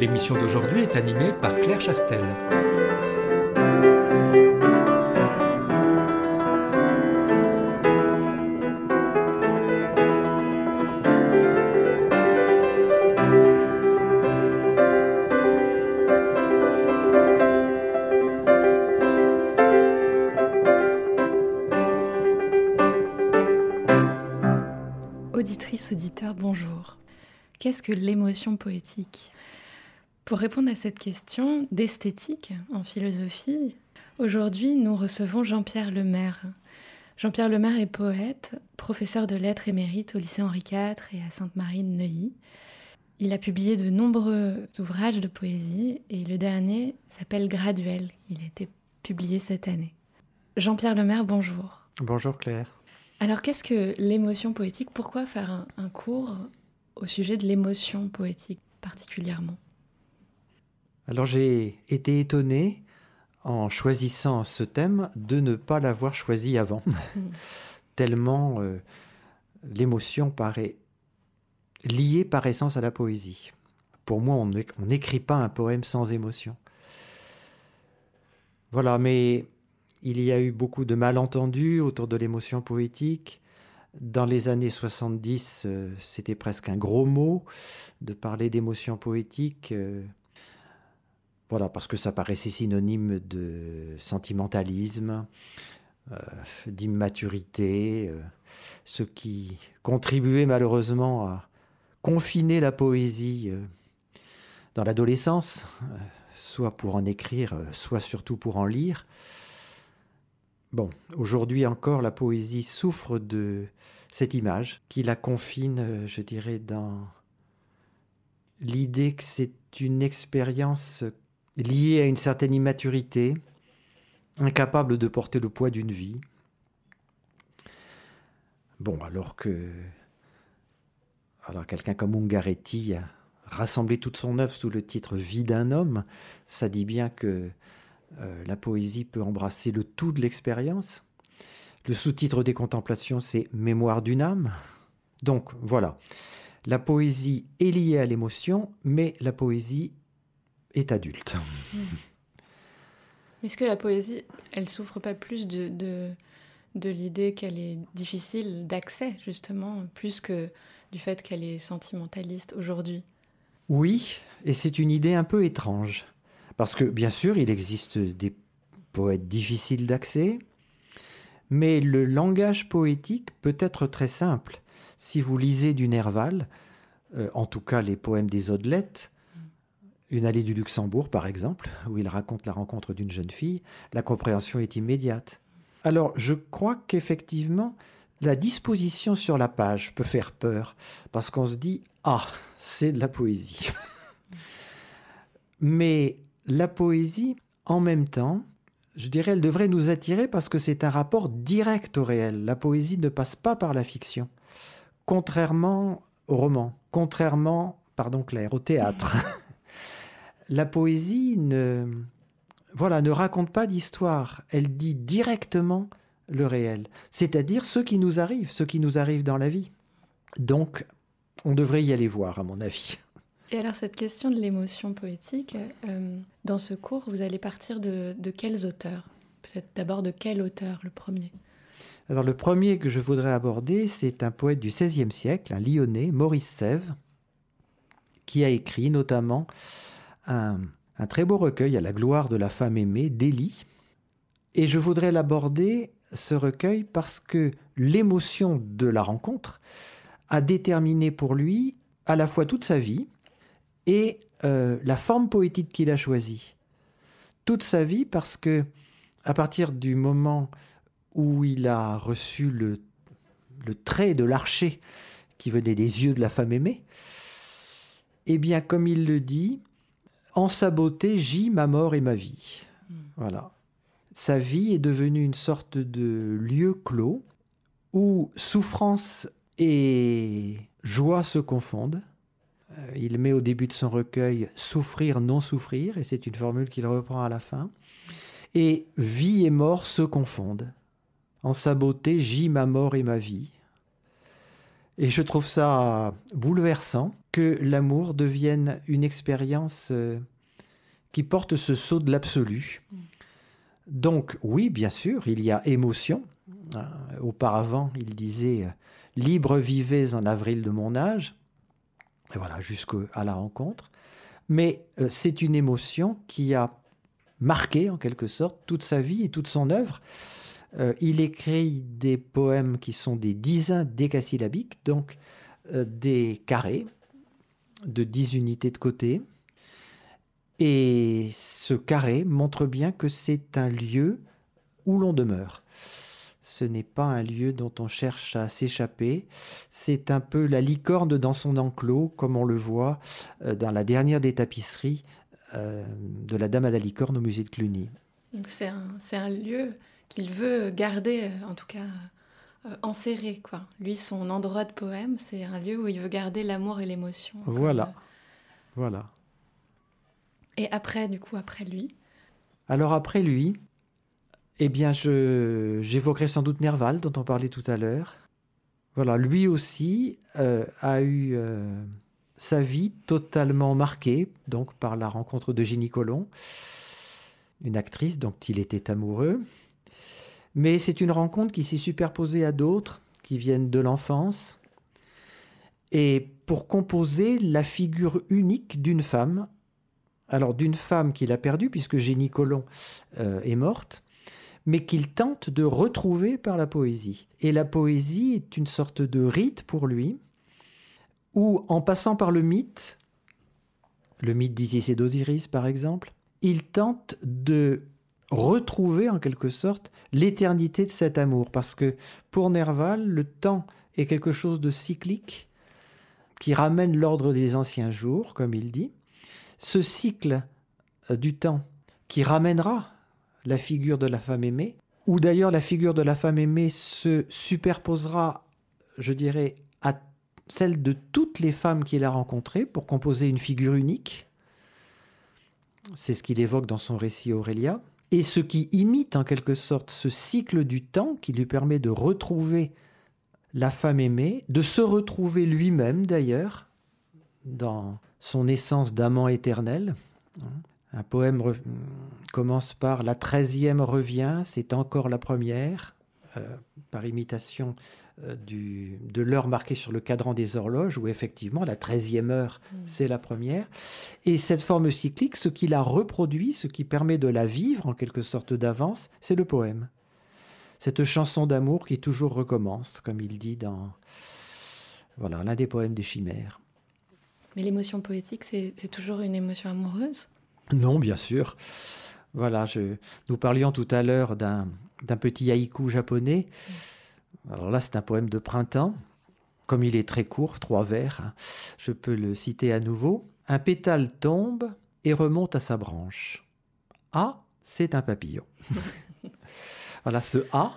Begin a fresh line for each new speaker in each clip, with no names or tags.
L'émission d'aujourd'hui est animée par Claire Chastel.
Auditrice, auditeur, bonjour. Qu'est-ce que l'émotion poétique? Pour répondre à cette question d'esthétique en philosophie, aujourd'hui nous recevons Jean-Pierre Lemaire. Jean-Pierre Lemaire est poète, professeur de lettres émérite au lycée Henri IV et à Sainte-Marie de Neuilly. Il a publié de nombreux ouvrages de poésie et le dernier s'appelle Graduel. Il a été publié cette année. Jean-Pierre Lemaire, bonjour.
Bonjour Claire.
Alors qu'est-ce que l'émotion poétique? Pourquoi faire un, un cours au sujet de l'émotion poétique particulièrement?
Alors j'ai été étonné en choisissant ce thème de ne pas l'avoir choisi avant, tellement euh, l'émotion paraît liée par essence à la poésie. Pour moi, on n'écrit pas un poème sans émotion. Voilà, mais il y a eu beaucoup de malentendus autour de l'émotion poétique. Dans les années 70, euh, c'était presque un gros mot de parler d'émotion poétique. euh, voilà, parce que ça paraissait synonyme de sentimentalisme, euh, d'immaturité, euh, ce qui contribuait malheureusement à confiner la poésie euh, dans l'adolescence, soit pour en écrire, soit surtout pour en lire. Bon, aujourd'hui encore, la poésie souffre de cette image qui la confine, je dirais, dans l'idée que c'est une expérience liée à une certaine immaturité, incapable de porter le poids d'une vie. Bon, alors que alors quelqu'un comme Ungaretti a rassemblé toute son œuvre sous le titre Vie d'un homme, ça dit bien que euh, la poésie peut embrasser le tout de l'expérience. Le sous-titre des contemplations, c'est Mémoire d'une âme. Donc voilà, la poésie est liée à l'émotion, mais la poésie est adulte.
Est-ce que la poésie, elle souffre pas plus de, de, de l'idée qu'elle est difficile d'accès, justement, plus que du fait qu'elle est sentimentaliste aujourd'hui?
Oui, et c'est une idée un peu étrange. Parce que, bien sûr, il existe des poètes difficiles d'accès, mais le langage poétique peut être très simple. Si vous lisez du Nerval, euh, en tout cas les poèmes des Audelettes, Une allée du Luxembourg, par exemple, où il raconte la rencontre d'une jeune fille, la compréhension est immédiate. Alors, je crois qu'effectivement, la disposition sur la page peut faire peur, parce qu'on se dit Ah, c'est de la poésie. Mais la poésie, en même temps, je dirais, elle devrait nous attirer parce que c'est un rapport direct au réel. La poésie ne passe pas par la fiction, contrairement au roman, contrairement, pardon Claire, au théâtre. la poésie ne, voilà, ne raconte pas d'histoire, elle dit directement le réel, c'est-à-dire ce qui nous arrive, ce qui nous arrive dans la vie. Donc, on devrait y aller voir, à mon avis.
Et alors cette question de l'émotion poétique, euh, dans ce cours, vous allez partir de, de quels auteurs? Peut-être d'abord de quel auteur, le premier?
Alors le premier que je voudrais aborder, c'est un poète du XVIe siècle, un lyonnais, Maurice Sèvres, qui a écrit notamment un, très beau recueil à la gloire de la femme aimée, d'Élie. Et je voudrais l'aborder, ce recueil, parce que l'émotion de la rencontre a déterminé pour lui à la fois toute sa vie et euh, la forme poétique qu'il a choisie. Toute sa vie parce que à partir du moment où il a reçu le trait de l'archer qui venait des yeux de la femme aimée. Eh bien, comme il le dit, en sa beauté gît ma mort et ma vie. Voilà. Sa vie est devenue une sorte de lieu clos où souffrance et joie se confondent. Euh, il met au début de son recueil souffrir, non souffrir, et c'est une formule qu'il reprend à la fin. Et vie et mort se confondent. En sa beauté gît ma mort et ma vie. Et je trouve ça bouleversant que l'amour devienne une expérience euh, qui porte ce saut de l'absolu. Donc oui, bien sûr, il y a émotion. Euh, auparavant, il disait euh, Libre vivez en avril de mon âge. Et voilà, jusqu'à la rencontre. Mais c'est une émotion qui a marqué, en quelque sorte, toute sa vie et toute son œuvre. Euh, il écrit des poèmes qui sont des dizains décasyllabiques, donc euh, des carrés de dix unités de côté. Et ce carré montre bien que c'est un lieu où l'on demeure. Ce n'est pas un lieu dont on cherche à s'échapper. C'est un peu la licorne dans son enclos, comme on le voit euh, dans la dernière des tapisseries de la Dame à la licorne au musée de Cluny.
c'est un, lieu qu'il veut garder, euh, en tout cas euh, enserré. Quoi. Lui, son endroit de poème, c'est un lieu où il veut garder l'amour et l'émotion.
Voilà. Euh, voilà.
Et après, du coup, après lui?
Alors après lui, eh bien, je, j'évoquerai sans doute Nerval, dont on parlait tout à l'heure. Voilà, lui aussi a eu sa vie totalement marquée donc par la rencontre de Jenny Colomb, une actrice dont il était amoureux. Mais c'est une rencontre qui s'est superposée à d'autres qui viennent de l'enfance. Et pour composer la figure unique d'une femme, alors d'une femme qu'il a perdue, puisque Génie Colomb euh, est morte, mais qu'il tente de retrouver par la poésie. Et la poésie est une sorte de rite pour lui, où en passant par le mythe, le mythe d'Isis et d'Osiris par exemple, il tente de retrouver en quelque sorte l'éternité de cet amour. Parce que pour Nerval, le temps est quelque chose de cyclique qui ramène l'ordre des anciens jours, comme il dit. Ce cycle euh, du temps qui ramènera la figure de la femme aimée, ou d'ailleurs la figure de la femme aimée se superposera, je dirais, à celle de toutes les femmes qu'il a rencontrées pour composer une figure unique. C'est ce qu'il évoque dans son récit Aurélia et ce qui imite en quelque sorte ce cycle du temps qui lui permet de retrouver la femme aimée, de se retrouver lui-même d'ailleurs dans son essence d'amant éternel. Un poème commence par La treizième revient, c'est encore la première, euh, par imitation du, de l'heure marquée sur le cadran des horloges, où effectivement la treizième heure, mm. c'est la première. Et cette forme cyclique, ce qui la reproduit, ce qui permet de la vivre en quelque sorte d'avance, c'est le poème. Cette chanson d'amour qui toujours recommence, comme il dit dans voilà l'un des poèmes des chimères.
Mais l'émotion poétique, c'est toujours une émotion amoureuse?
Non, bien sûr. Voilà, je, nous parlions tout à l'heure d'un petit haïku japonais. Mm. Alors là, c'est un poème de printemps. Comme il est très court, trois vers, hein, je peux le citer à nouveau. Un pétale tombe et remonte à sa branche. Ah, c'est un papillon. voilà, ce A,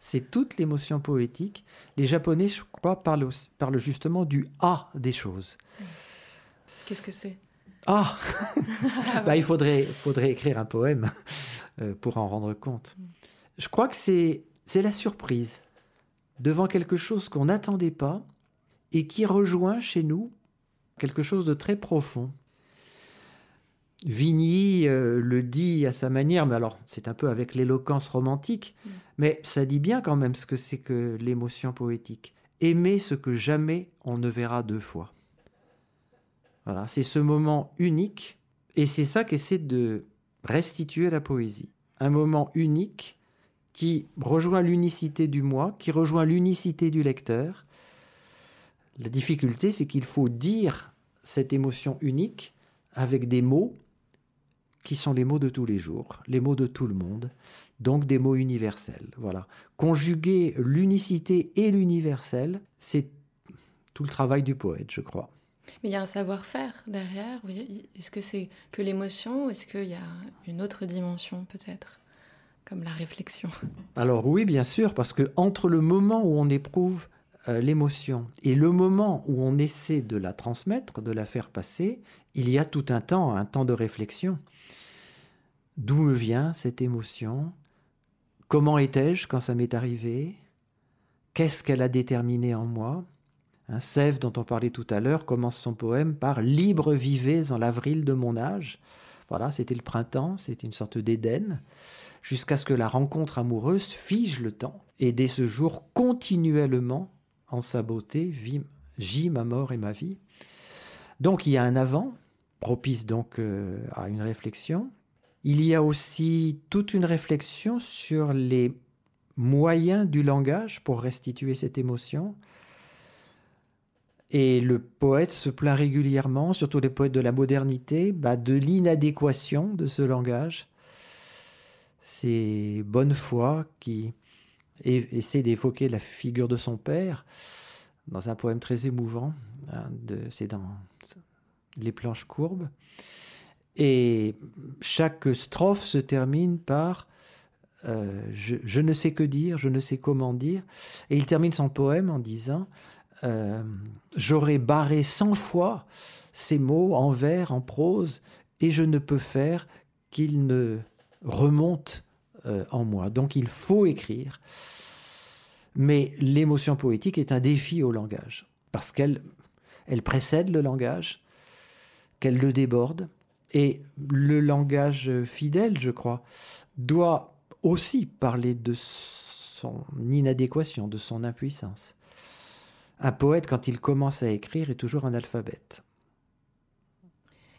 c'est toute l'émotion poétique. Les Japonais, je crois, parlent, justement du A des choses.
Qu'est-ce que c'est?
Ah bah, Il faudrait, faudrait écrire un poème euh, pour en rendre compte. Je crois que c'est la surprise devant quelque chose qu'on n'attendait pas et qui rejoint chez nous quelque chose de très profond. Vigny euh, le dit à sa manière, mais alors c'est un peu avec l'éloquence romantique, mm. mais ça dit bien quand même ce que c'est que l'émotion poétique. Aimer ce que jamais on ne verra deux fois. Voilà, c'est ce moment unique, et c'est ça qu'essaie de restituer la poésie. Un moment unique qui rejoint l'unicité du moi, qui rejoint l'unicité du lecteur. La difficulté, c'est qu'il faut dire cette émotion unique avec des mots qui sont les mots de tous les jours, les mots de tout le monde, donc des mots universels. Voilà. Conjuguer l'unicité et l'universel, c'est tout le travail du poète, je crois.
Mais il y a un savoir-faire derrière. Est-ce que c'est que l'émotion est-ce qu'il y a une autre dimension peut-être, la réflexion
Alors oui, bien sûr, parce que entre le moment où on éprouve euh, l'émotion et le moment où on essaie de la transmettre, de la faire passer, il y a tout un temps, un temps de réflexion. D'où me vient cette émotion? Comment étais-je quand ça m'est arrivé? Qu'est-ce qu'elle a déterminé en moi? Un Sèvres, dont on parlait tout à l'heure, commence son poème par Libre vivez en l'avril de mon âge. Voilà, c'était le printemps, c'était une sorte d'Éden, jusqu'à ce que la rencontre amoureuse fige le temps. Et dès ce jour, continuellement, en sa beauté, gît ma mort et ma vie. Donc il y a un avant, propice donc euh, à une réflexion. Il y a aussi toute une réflexion sur les moyens du langage pour restituer cette émotion. Et le poète se plaint régulièrement, surtout les poètes de la modernité, bah, de l'inadéquation de ce langage. C'est Bonnefoy qui essaie d'évoquer la figure de son père dans un poème très émouvant. Hein, c'est dans Les planches courbes. Et chaque strophe se termine par euh, je, ne sais que dire, je ne sais comment dire. Et il termine son poème en disant euh, j'aurais barré cent fois ces mots en vers, en prose, et je ne peux faire qu'ils ne remontent euh, en moi. Donc il faut écrire. Mais l'émotion poétique est un défi au langage, parce qu'elle elle précède le langage, qu'elle le déborde, et le langage fidèle, je crois, doit aussi parler de son inadéquation, de son impuissance. Un poète, quand il commence à écrire, est toujours un alphabète.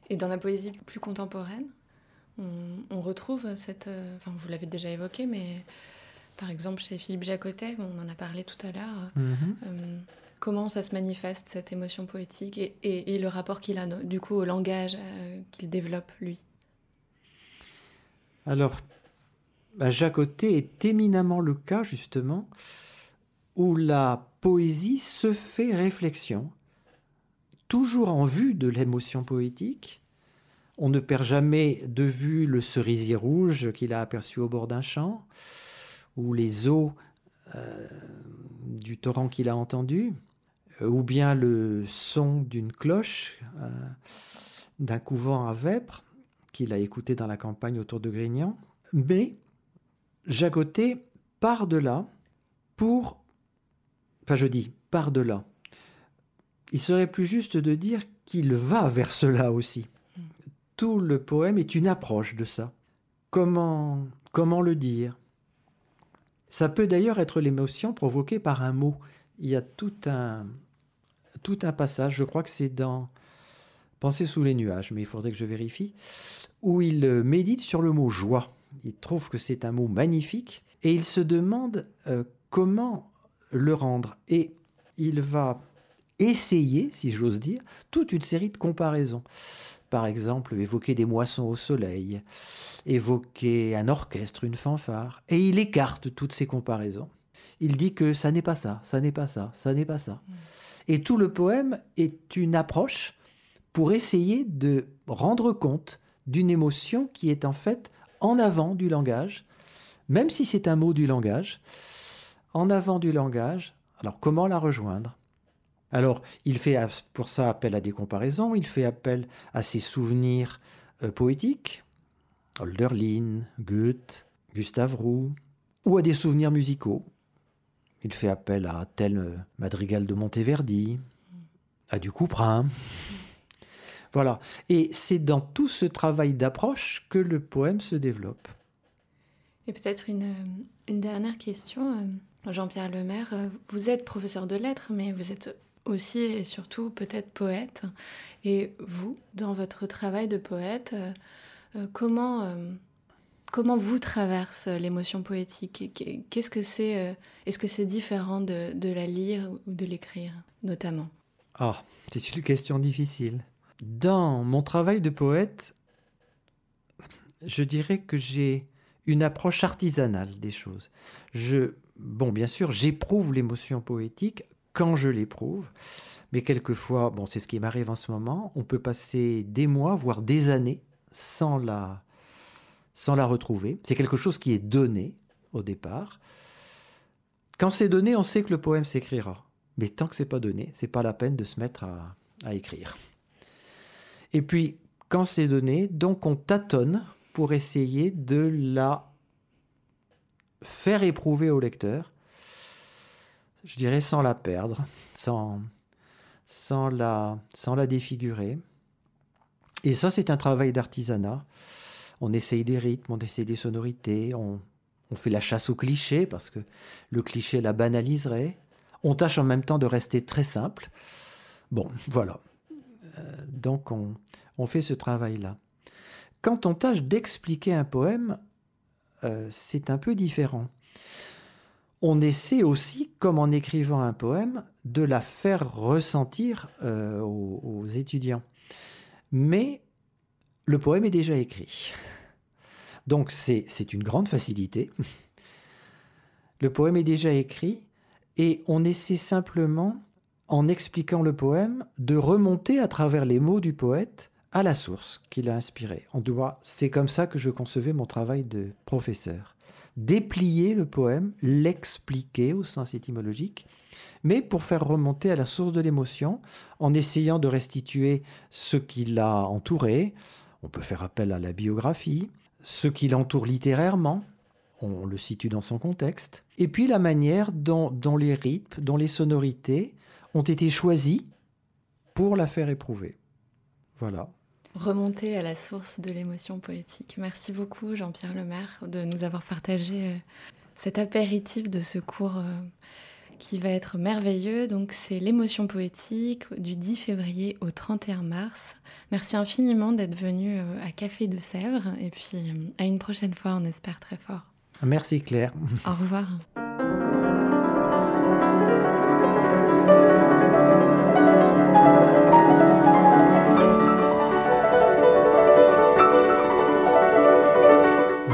Et dans la poésie plus contemporaine, on, retrouve cette... Euh, enfin, vous l'avez déjà évoqué, mais par exemple chez Philippe Jacotet, on en a parlé tout à l'heure, mhm. euh, comment ça se manifeste, cette émotion poétique, et, le rapport qu'il a du coup au langage euh, qu'il développe, lui
Alors, Jacotet est éminemment le cas, justement, où la poésie se fait réflexion, toujours en vue de l'émotion poétique. On ne perd jamais de vue le cerisier rouge qu'il a aperçu au bord d'un champ, ou les eaux euh, du torrent qu'il a entendu, euh, ou bien le son d'une cloche euh, d'un couvent à Vêpres qu'il a écouté dans la campagne autour de Grignan. Mais Jacotet part de là pour Enfin, je dis par-delà. Il serait plus juste de dire qu'il va vers cela aussi. Tout le poème est une approche de ça. Comment, comment le dire? Ça peut d'ailleurs être l'émotion provoquée par un mot. Il y a tout un, tout un passage, je crois que c'est dans Penser sous les nuages, mais il faudrait que je vérifie, où il médite sur le mot joie. Il trouve que c'est un mot magnifique et il se demande euh, comment le rendre. Et il va essayer, si j'ose dire, toute une série de comparaisons. Par exemple, évoquer des moissons au soleil, évoquer un orchestre, une fanfare, et il écarte toutes ces comparaisons. Il dit que ça n'est pas ça, ça n'est pas ça, ça n'est pas ça. Et tout le poème est une approche pour essayer de rendre compte d'une émotion qui est en fait en avant du langage, même si c'est un mot du langage, en avant du langage. Alors comment la rejoindre? Alors il fait pour ça appel à des comparaisons, il fait appel à ses souvenirs euh, poétiques, Holderlin, Goethe, Gustave Roux, ou à des souvenirs musicaux. Il fait appel à tel euh, madrigal de Monteverdi, à du Couperin. Voilà. Et c'est dans tout ce travail d'approche que le poème se développe.
Et peut-être une, une, dernière question. Jean-Pierre Lemaire, euh, vous êtes professeur de lettres, mais vous êtes aussi et surtout peut-être poète. Et vous, dans votre travail de poète, euh, euh, comment, comment vous traverse l'émotion poétique? Qu'est-ce que c'est Est-ce que c'est différent de, de, la lire ou de l'écrire, notamment?
Ah, c'est une question difficile. Dans mon travail de poète, je dirais que j'ai une approche artisanale des choses. Je bon, bien sûr, j'éprouve l'émotion poétique quand je l'éprouve. Mais quelquefois, bon, c'est ce qui m'arrive en ce moment, on peut passer des mois, voire des années sans la, sans la retrouver. C'est quelque chose qui est donné au départ. Quand c'est donné, on sait que le poème s'écrira. Mais tant que c'est pas donné, c'est pas la peine de se mettre à, à écrire. Et puis, quand c'est donné, donc on tâtonne pour essayer de la faire éprouver au lecteur, je dirais sans la perdre, sans, la, défigurer. Et ça, c'est un travail d'artisanat. On essaye des rythmes, on essaye des sonorités, on, fait la chasse au cliché parce que le cliché la banaliserait. On tâche en même temps de rester très simple. Bon, voilà. Euh, donc on, on fait ce travail-là. Quand on tâche d'expliquer un poème, euh, c'est un peu différent. On essaie aussi, comme en écrivant un poème, de la faire ressentir euh, aux, étudiants. Mais le poème est déjà écrit. Donc c'est une grande facilité. Le poème est déjà écrit et on essaie simplement, en expliquant le poème, de remonter à travers les mots du poète à la source qui l'a inspiré. On doit, c'est comme ça que je concevais mon travail de professeur. Déplier le poème, l'expliquer au sens étymologique, mais pour faire remonter à la source de l'émotion, en essayant de restituer ce qui l'a entouré. On peut faire appel à la biographie, ce qui l'entoure littérairement, on le situe dans son contexte, et puis la manière dont, dont les rythmes, dont les sonorités ont été choisis pour la faire éprouver. Voilà
remonter à la source de l'émotion poétique. Merci beaucoup Jean-Pierre Lemaire de nous avoir partagé euh, cet apéritif de ce cours euh, qui va être merveilleux. Donc c'est l'émotion poétique du 10 février au 31 mars. Merci infiniment d'être venu euh, à Café de Sèvres et puis à une prochaine fois, on espère très fort.
Merci Claire.
Au revoir.